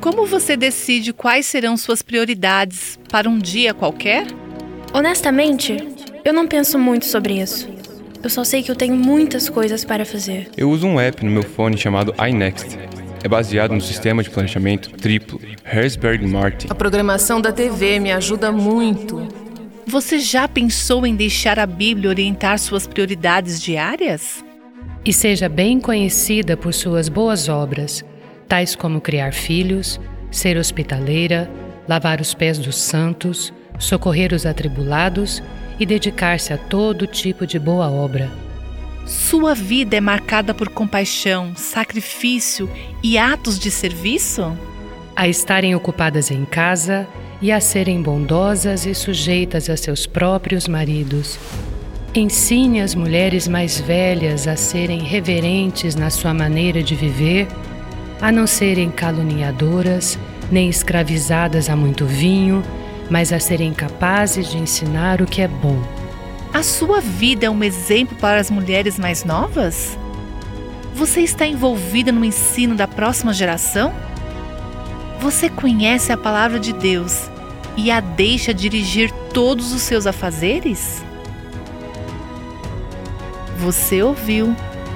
Como você decide quais serão suas prioridades para um dia qualquer? Honestamente, eu não penso muito sobre isso. Eu só sei que eu tenho muitas coisas para fazer. Eu uso um app no meu fone chamado iNext. É baseado no sistema de planejamento triplo Herzberg Martin. A programação da TV me ajuda muito. Você já pensou em deixar a Bíblia orientar suas prioridades diárias? E seja bem conhecida por suas boas obras, tais como criar filhos, ser hospitaleira, lavar os pés dos santos, socorrer os atribulados e dedicar-se a todo tipo de boa obra. Sua vida é marcada por compaixão, sacrifício e atos de serviço? A estarem ocupadas em casa e a serem bondosas e sujeitas a seus próprios maridos. Ensine as mulheres mais velhas a serem reverentes na sua maneira de viver a não serem caluniadoras, nem escravizadas a muito vinho, mas a serem capazes de ensinar o que é bom. A sua vida é um exemplo para as mulheres mais novas? Você está envolvida no ensino da próxima geração? Você conhece a palavra de Deus e a deixa dirigir todos os seus afazeres? Você ouviu